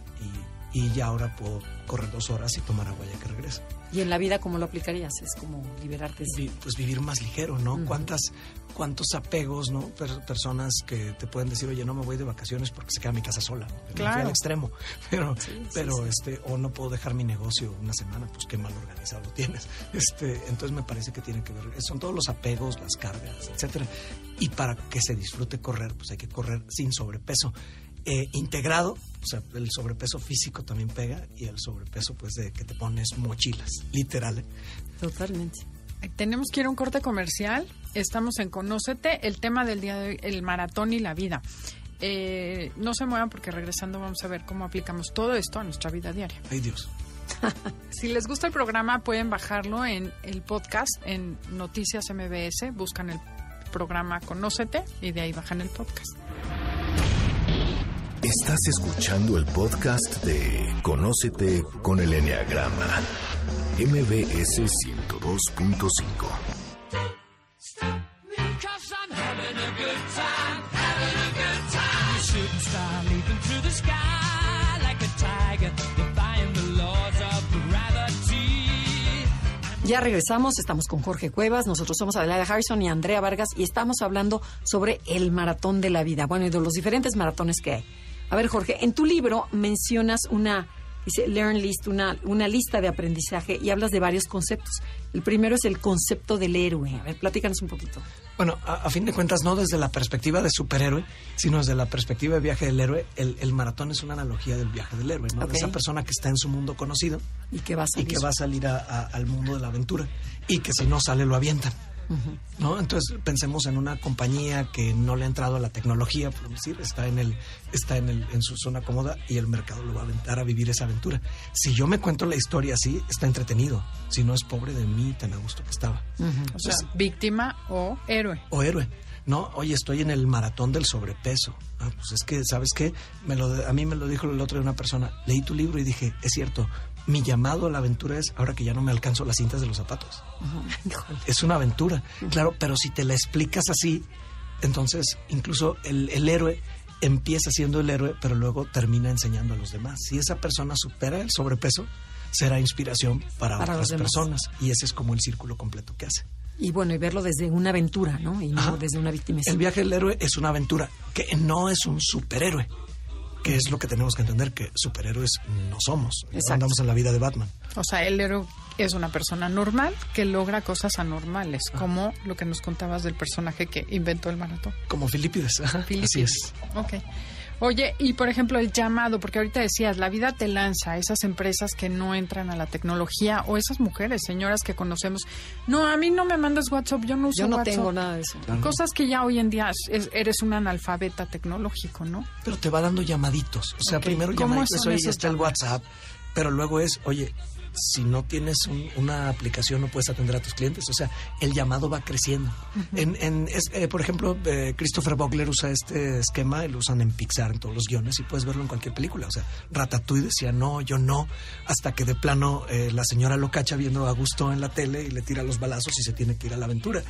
y, y ya ahora puedo correr dos horas y tomar agua ya que regreso. ¿Y en la vida cómo lo aplicarías? Es como liberarte. pues vivir más ligero, ¿no? ¿Cuántas, cuántos apegos, ¿no? personas que te pueden decir, oye, no me voy de vacaciones porque se queda mi casa sola. Claro. al extremo. Pero, pero este, o no puedo dejar mi negocio una semana, pues qué mal organizado lo tienes. Este, entonces me parece que tiene que ver, son todos los apegos, las cargas, etcétera. Y para que se disfrute correr, pues hay que correr sin sobrepeso. Eh, integrado, o sea, el sobrepeso físico también pega y el sobrepeso pues de que te pones mochilas, literal. ¿eh? Totalmente. Tenemos que ir a un corte comercial. Estamos en Conócete, el tema del día de hoy, el maratón y la vida. Eh, no se muevan porque regresando vamos a ver cómo aplicamos todo esto a nuestra vida diaria. Ay Dios. Si les gusta el programa, pueden bajarlo en el podcast, en Noticias MBS, buscan el programa Conócete y de ahí bajan el podcast. Estás escuchando el podcast de Conócete con el Enneagrama, MBS 102.5. Cause I'm having a good time, having a good time. You shooting star leaping through the sky like a tiger, defying the laws of gravity. Ya regresamos, estamos con Jorge Cuevas, nosotros somos Adelaida Harrison y Andrea Vargas y estamos hablando sobre el maratón de la vida, bueno, y de los diferentes maratones que hay. A ver, Jorge, en tu libro mencionas una, dice Learn List, una, una lista de aprendizaje y hablas de varios conceptos. El primero es el concepto del héroe. A ver, platícanos un poquito. Bueno, a, a fin de cuentas, no desde la perspectiva de superhéroe, sino desde la perspectiva de viaje del héroe, el, el maratón es una analogía del viaje del héroe, ¿no? De esa persona que está en su mundo conocido ¿Y qué vas a y que va a salir a- a- al mundo de la aventura y que si no sale lo avientan. ¿No? Entonces pensemos en una compañía que no le ha entrado a la tecnología, por decir, está en el, está en el, en su zona cómoda y el mercado lo va a aventar a vivir esa aventura. Si yo me cuento la historia así, está entretenido. Si no es pobre de mí, tan a gusto que estaba. O sea, víctima o héroe. O héroe. No, oye, estoy en el maratón del sobrepeso. Ah, pues es que, ¿sabes qué? Me lo, a mí me lo dijo el otro de una persona. Leí tu libro y dije, es cierto, mi llamado a la aventura es ahora que ya no me alcanzo las cintas de los zapatos. Es una aventura, claro, pero si te la explicas así, entonces incluso el, el héroe empieza siendo el héroe, pero luego termina enseñando a los demás. Si esa persona supera el sobrepeso, será inspiración para, otras personas. Y ese es como el círculo completo que hace. Y bueno, y verlo desde una aventura, ¿no? Y no Ajá. desde una víctima. El viaje del héroe es una aventura que no es un superhéroe, que es lo que tenemos que entender, que superhéroes no somos. No Exacto. andamos en la vida de Batman. O sea, el héroe es una persona normal que logra cosas anormales, Ah. como lo que nos contabas del personaje que inventó el maratón. Como Filipides. ajá, Así Filipides. es. Ok. Oye, y por ejemplo el llamado, porque ahorita decías, la vida te lanza a esas empresas que no entran a la tecnología o esas mujeres, señoras que conocemos. No, a mí no me mandes WhatsApp, yo no uso Yo no WhatsApp. tengo nada de eso. Cosas que ya hoy en día es- eres un analfabeta tecnológico, ¿no? Pero te va dando llamaditos. O sea, Ok, primero ¿cómo llamaditos, oye, está el? WhatsApp. Pero luego es, oye, si no tienes un- una aplicación no puedes atender a tus clientes. O sea, el llamado va creciendo. en, en- es, eh, por ejemplo, eh, Christopher Vogler usa este esquema lo usan en Pixar, en todos los guiones, y puedes verlo en cualquier película. O sea, Ratatouille decía, no, yo no, hasta que de plano eh, la señora lo cacha viendo a gusto en la tele y le tira los balazos y se tiene que ir a la aventura.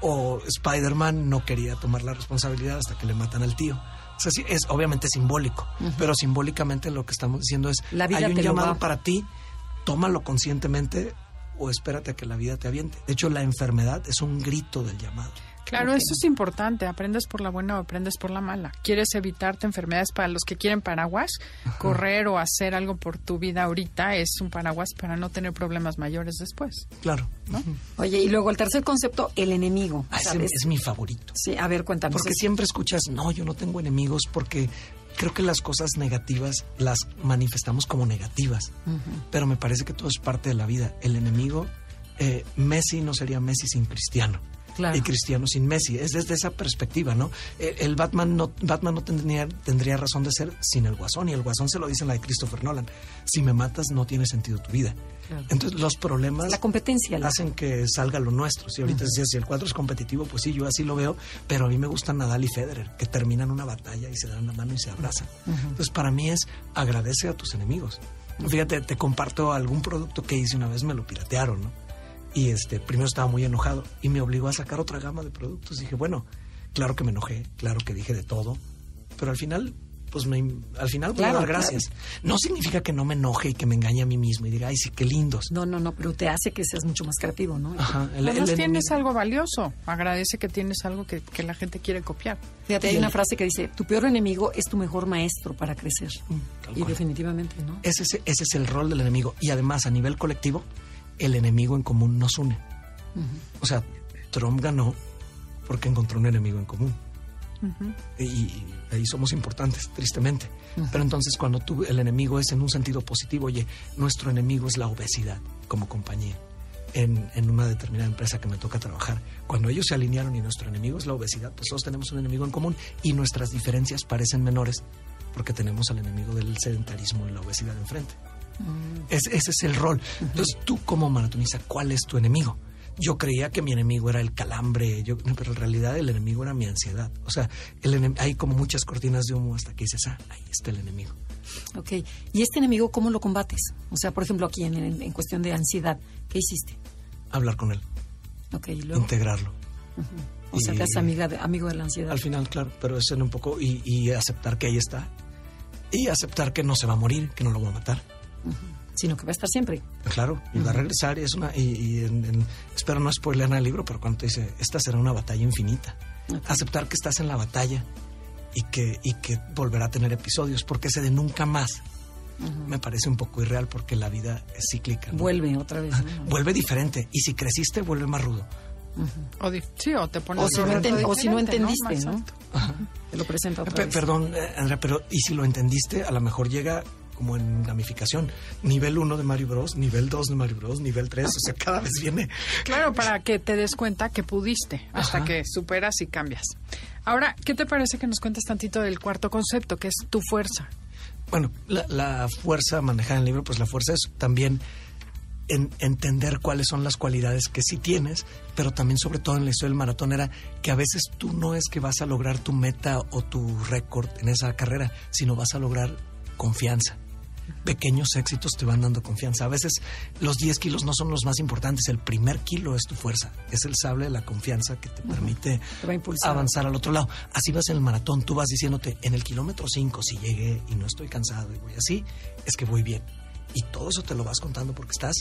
O Spider-Man no quería tomar la responsabilidad hasta que le matan al tío. O sea, sí, es obviamente simbólico, pero simbólicamente lo que estamos diciendo es, La vida hay un llamado para ti, tómalo conscientemente o espérate a que la vida te aviente. De hecho, la enfermedad es un grito del llamado. Claro, eso es importante. Aprendes por la buena o aprendes por la mala. ¿Quieres evitarte enfermedades para los que quieren paraguas? Correr o hacer algo por tu vida ahorita es un paraguas para no tener problemas mayores después. Claro. Oye, y luego el tercer concepto, el enemigo. Ah, es mi favorito. Sí, a ver, cuéntanos. Porque eso. siempre escuchas, no, yo no tengo enemigos porque creo que las cosas negativas las manifestamos como negativas. Pero me parece que todo es parte de la vida. El enemigo, eh, Messi no sería Messi sin Cristiano. Claro. Y Cristiano sin Messi. Es desde esa perspectiva, ¿no? El, el Batman no, Batman no tendría, tendría razón de ser sin el Guasón. Y el Guasón se lo dice en la de Christopher Nolan. Si me matas, no tiene sentido tu vida. Claro. Entonces, los problemas La competencia. la- hacen que salga lo nuestro. Si ahorita decías, si el cuadro es competitivo, pues sí, yo así lo veo, pero a mí me gustan Nadal y Federer, que terminan una batalla y se dan la mano y se abrazan. Entonces, para mí es agradece a tus enemigos. Fíjate, te comparto algún producto que hice una vez, me lo piratearon, ¿no? Y este, primero estaba muy enojado y me obligó a sacar otra gama de productos. Dije, bueno, claro que me enojé, claro que dije de todo, pero al final, pues me, al final voy Claro, a dar gracias. No significa que no me enoje y que me engañe a mí mismo y diga, ay, sí, qué lindos. No, no, no, pero te hace que seas mucho más creativo, ¿no? Ajá, el- Además el tienes algo valioso. Agradece que tienes algo que, que la gente quiere copiar. Fíjate, hay una frase que dice, tu peor enemigo es tu mejor maestro para crecer. tal y cual. definitivamente, ¿no? Ese es, ese es el rol del enemigo. Y además, a nivel colectivo, el enemigo en común nos une. O sea, Trump ganó porque encontró un enemigo en común. y, y ahí somos importantes, tristemente. Pero entonces, cuando tú, el enemigo es en un sentido positivo, oye, nuestro enemigo es la obesidad como compañía. en, en una determinada empresa que me toca trabajar. Cuando ellos se alinearon y nuestro enemigo es la obesidad, pues todos tenemos un enemigo en común y nuestras diferencias parecen menores porque tenemos al enemigo del sedentarismo y la obesidad enfrente. Es- ese es el rol. Entonces, tú como maratonista, ¿cuál es tu enemigo? Yo creía que mi enemigo era el calambre, yo, pero en realidad el enemigo era mi ansiedad. O sea, el hay como muchas cortinas de humo hasta que dices, ah, ahí está el enemigo. Ok. ¿Y este enemigo cómo lo combates? O sea, por ejemplo, aquí en, en- en cuestión de ansiedad, ¿qué hiciste? Hablar con él, Ok, y luego. integrarlo. O sea, te haces amiga de, amigo de la ansiedad. Al final, claro, pero es en un poco y, y aceptar que ahí está. Y aceptar que no se va a morir, que no lo va a matar. Sino que va a estar siempre. Claro, y va a regresar y es una... Y, y en- en- espero no spoiler nada el libro, pero cuando te dice, esta será una batalla infinita. Ok. Aceptar que estás en la batalla y que, y que volverá a tener episodios, porque ese de nunca más me parece un poco irreal porque la vida es cíclica. ¿no? Vuelve otra vez. ¿no? Vuelve diferente y si creciste vuelve más rudo. O di- sí, o te pones O si, no o si no entendiste, ¿no? Te lo presenta otra vez. perdón, eh, Andrea, pero y si lo entendiste, a lo mejor llega como en gamificación. Nivel 1 de Mario Bros, nivel 2 de Mario Bros, nivel 3, o sea, cada vez viene. Claro, para que te des cuenta que pudiste, hasta Ajá. que superas y cambias. Ahora, ¿qué te parece que nos cuentes tantito del cuarto concepto, que es tu fuerza? Bueno, la, la fuerza manejada en el libro, pues la fuerza es también en- entender cuáles son las cualidades que sí tienes, pero también sobre todo en la historia del maratón era que a veces tú no es que vas a lograr tu meta o tu récord en esa carrera, sino vas a lograr confianza. Pequeños éxitos te van dando confianza. A veces los 10 kilos no son los más importantes, el primer kilo es tu fuerza, es el sable de la confianza que te permite Te a avanzar al otro lado. Así vas en el maratón, tú vas diciéndote, en el kilómetro 5, si llegué y no estoy cansado y voy así, es que voy bien. Y todo eso te lo vas contando porque estás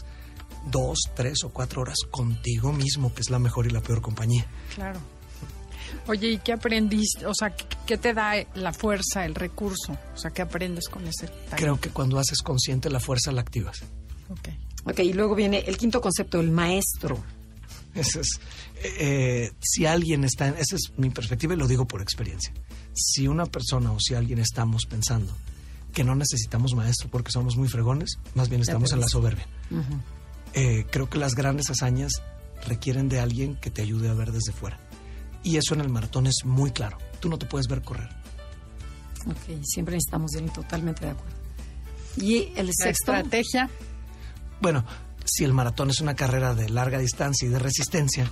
dos, tres o cuatro horas contigo mismo, que es la mejor y la peor compañía. Claro. Oye, ¿y qué aprendiste? O sea, ¿qué, te da la fuerza, el recurso? O sea, ¿qué aprendes con ese talento? Creo que cuando haces consciente la fuerza la activas. Ok. Ok, y luego viene el quinto concepto, el maestro. Ese es, eh, si alguien está, en- esa es mi perspectiva y lo digo por experiencia. Si una persona o si alguien estamos pensando que no necesitamos maestro porque somos muy fregones, más bien estamos en la soberbia. Eh, creo que las grandes hazañas requieren de alguien que te ayude a ver desde fuera. Y eso en el maratón es muy claro. Tú no te puedes ver correr. Ok, siempre necesitamos él, totalmente de acuerdo. Y el La sexto, estrategia. Bueno, si el maratón es una carrera de larga distancia y de resistencia,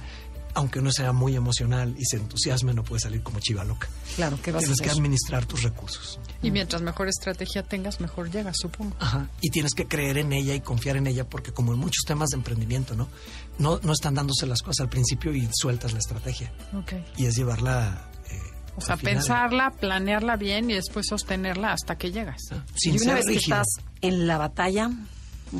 aunque uno sea muy emocional y se entusiasme, no puede salir como chiva loca. claro, ¿qué vas a Tienes que hacer? administrar tus recursos. Y mientras mejor estrategia tengas, mejor llegas, supongo. Ajá. Y tienes que creer en ella y confiar en ella, porque como en muchos temas de emprendimiento, ¿no? No, no están dándose las cosas al principio y sueltas la estrategia. Ok. Y es llevarla. eh, O sea, pensarla, planearla bien y después sostenerla hasta que llegas. Sin y una ser vez que estás en la batalla,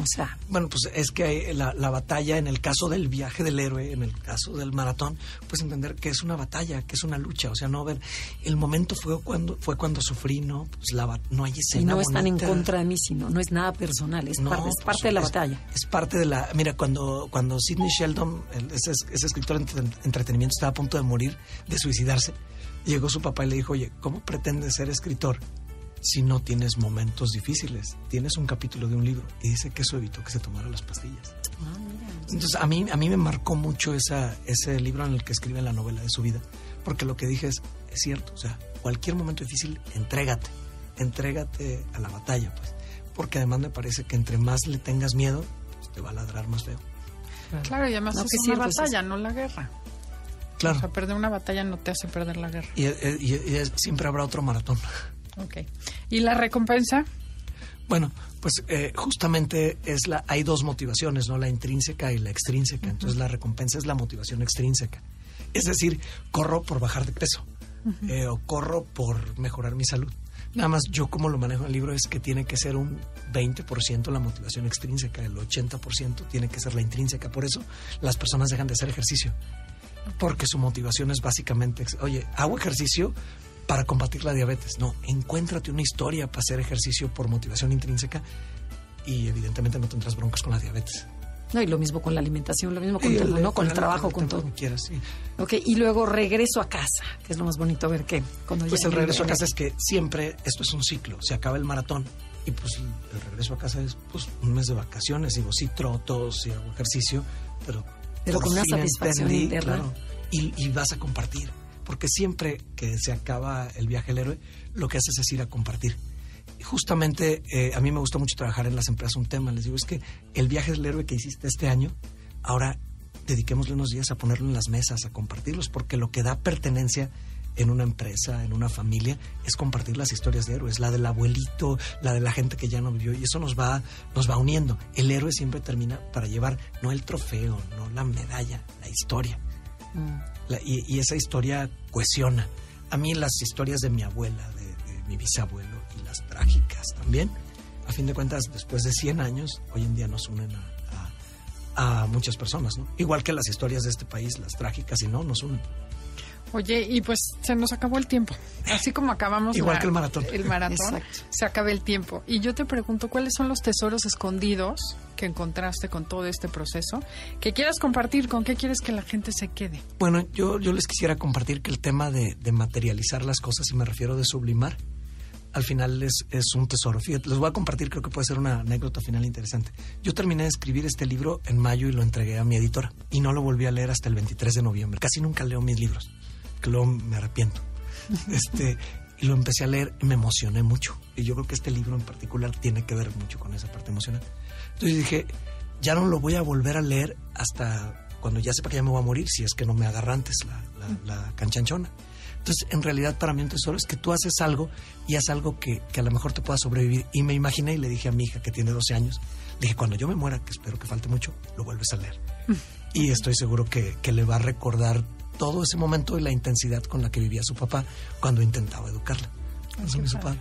o sea, Bueno, pues es que hay la, la batalla, en el caso del viaje del héroe, en el caso del maratón, pues entender que es una batalla, que es una lucha. O sea, no ver. El momento fue cuando fue cuando sufrí, ¿no? Pues la, no hay escena. y no están en bonita. contra de mí, sino no es nada personal, es No, parte, es por parte de la batalla. Es parte de la... Mira, cuando, cuando Sidney Sheldon, el- ese, ese escritor de entre- entretenimiento, estaba a punto de morir, de suicidarse, llegó su papá y le dijo, oye, ¿cómo pretendes ser escritor si no tienes momentos difíciles? Tienes un capítulo de un libro. Y dice que eso evitó que se tomara las pastillas. Entonces, a mí, a mí me marcó mucho esa, ese libro en el que escribe la novela de su vida. Porque lo que dije es, es cierto, o sea, cualquier momento difícil, entrégate. Entrégate a la batalla, pues. Porque además me parece que entre más le tengas miedo, pues, te va a ladrar más feo. Claro, y además No, es que una cierto es batalla, no la guerra. Claro. O sea, perder una batalla no te hace perder la guerra. Y, y- y siempre habrá otro maratón. Ok. ¿Y la recompensa? Bueno, pues eh, justamente es la, hay dos motivaciones, ¿no? La intrínseca y la extrínseca. Entonces la recompensa es la motivación extrínseca. Es decir, corro por bajar de peso eh, o corro por mejorar mi salud. Nada más yo como lo manejo en el libro es que tiene que ser un 20% la motivación extrínseca, el 80% tiene que ser la intrínseca. Por eso las personas dejan de hacer ejercicio. Porque su motivación es básicamente, oye, hago ejercicio para combatir la diabetes. No, encuéntrate una historia para hacer ejercicio por motivación intrínseca y evidentemente no tendrás broncas con la diabetes. No, y lo mismo con la alimentación, lo mismo con Y todo, el- ¿no? Con el el- trabajo, con todo. que quieras, sí. Ok, y luego regreso a casa, que es lo más bonito ver que cuando Pues el regreso a casa es que siempre esto es un ciclo, se acaba el maratón y pues el regreso a casa es pues un mes de vacaciones, digo, sí troto, sí hago ejercicio, pero, Pero con una satisfacción entendí, interna. claro, y, y vas a compartir. Porque siempre que se acaba el viaje del héroe, lo que haces es ir a compartir. Justamente eh, a mí me gusta mucho trabajar en las empresas un tema. Les digo, es que el viaje del héroe que hiciste este año, ahora dediquémosle unos días a ponerlo en las mesas, a compartirlos, porque lo que da pertenencia en una empresa, en una familia, es compartir las historias de héroes, la del abuelito, la de la gente que ya no vivió, y eso nos va, nos va uniendo. El héroe siempre termina para llevar no el trofeo, no la medalla, la historia. Mm. La- y, y esa historia cohesiona. A mí las historias de mi abuela, de, mi bisabuelo y las trágicas también, a fin de cuentas, después de 100 años, hoy en día nos unen a, a- a muchas personas, ¿no? Igual que las historias de este país, las trágicas y no, nos unen. Oye, y pues se nos acabó el tiempo. Así como acabamos Igual la- que el maratón. El maratón, Exacto. se acaba el tiempo. Y yo te pregunto, ¿cuáles son los tesoros escondidos que encontraste con todo este proceso? Que quieras compartir, ¿con qué quieres que la gente se quede? Bueno, yo, yo les quisiera compartir que el tema de, de materializar las cosas, y me refiero de sublimar, al final es, es un tesoro. Fíjate, les voy a compartir, creo que puede ser una anécdota final interesante. Yo terminé de escribir este libro en mayo y lo entregué a mi editora. Y no lo volví a leer hasta el 23 de noviembre. Casi nunca leo mis libros, que luego me arrepiento. Este, y lo empecé a leer y me emocioné mucho. Y yo creo que este libro en particular tiene que ver mucho con esa parte emocional. Entonces dije, ya no lo voy a volver a leer hasta cuando ya sepa que ya me voy a morir, si es que no me agarra antes la, la, la canchanchona. Entonces, en realidad, para mí un tesoro es que tú haces algo y haces algo que, que a lo mejor te pueda sobrevivir. Y me imaginé y le dije a mi hija, que tiene 12 años, le dije, cuando yo me muera, que espero que falte mucho, lo vuelves a leer. y estoy seguro que, que le va a recordar todo ese momento y la intensidad con la que vivía su papá cuando intentaba educarla. Eso me hizo padre.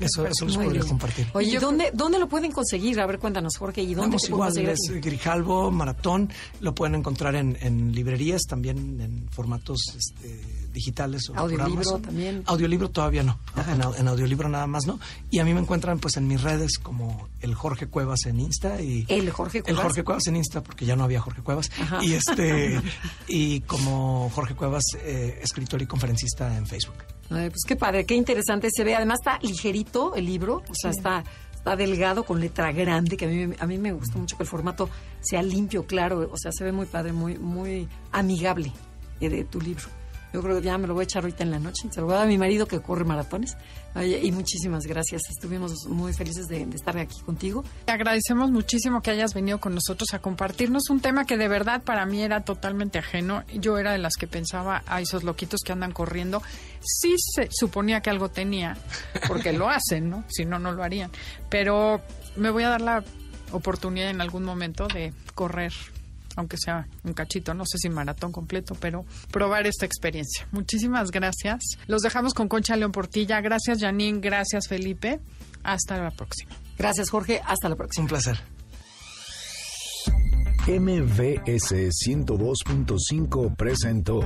Eso, eso les Muy podría bien. compartir. Oye, Y ¿dónde, ¿dónde lo pueden conseguir? A ver, cuéntanos, Jorge. ¿Y dónde Vamos se puede igual, conseguir es? Grijalvo, Maratón, lo pueden encontrar en, en librerías, también en formatos este, digitales. O Audiolibro también. Audiolibro todavía no, en, au- en audiolibro nada más no. Y a mí me encuentran pues en mis redes como el Jorge Cuevas en Insta y... El Jorge El Cuevas. Jorge Cuevas en Insta, porque ya no había Jorge Cuevas. Ajá. Y este y como Jorge Cuevas, eh, escritor y conferencista en Facebook. Ay, pues qué padre, qué interesante se ve. Además está ligerito el libro, o sea, está, está delgado con letra grande, que a mí, me- a mí me gusta mucho que el formato sea limpio, claro, o sea, se ve muy padre, muy, muy amigable eh, de tu libro. Yo creo que ya me lo voy a echar ahorita en la noche. Se lo voy a dar a mi marido que corre maratones. Y muchísimas gracias. Estuvimos muy felices de, de estar aquí contigo. Te agradecemos muchísimo que hayas venido con nosotros a compartirnos un tema que de verdad para mí era totalmente ajeno. Yo era de las que pensaba a esos loquitos que andan corriendo. Sí se suponía que algo tenía, porque lo hacen, ¿no? Si no, no lo harían. Pero me voy a dar la oportunidad en algún momento de correr, aunque sea un cachito, no sé si maratón completo, pero probar esta experiencia. Muchísimas gracias. Los dejamos con Concha León Portilla. Gracias, Janine. Gracias, Felipe. Hasta la próxima. Gracias, Jorge. Hasta la próxima. un placer. MVS 102.5 presentó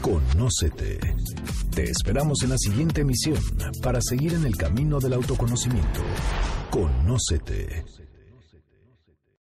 Conócete. Te esperamos en la siguiente emisión para seguir en el camino del autoconocimiento. Conócete.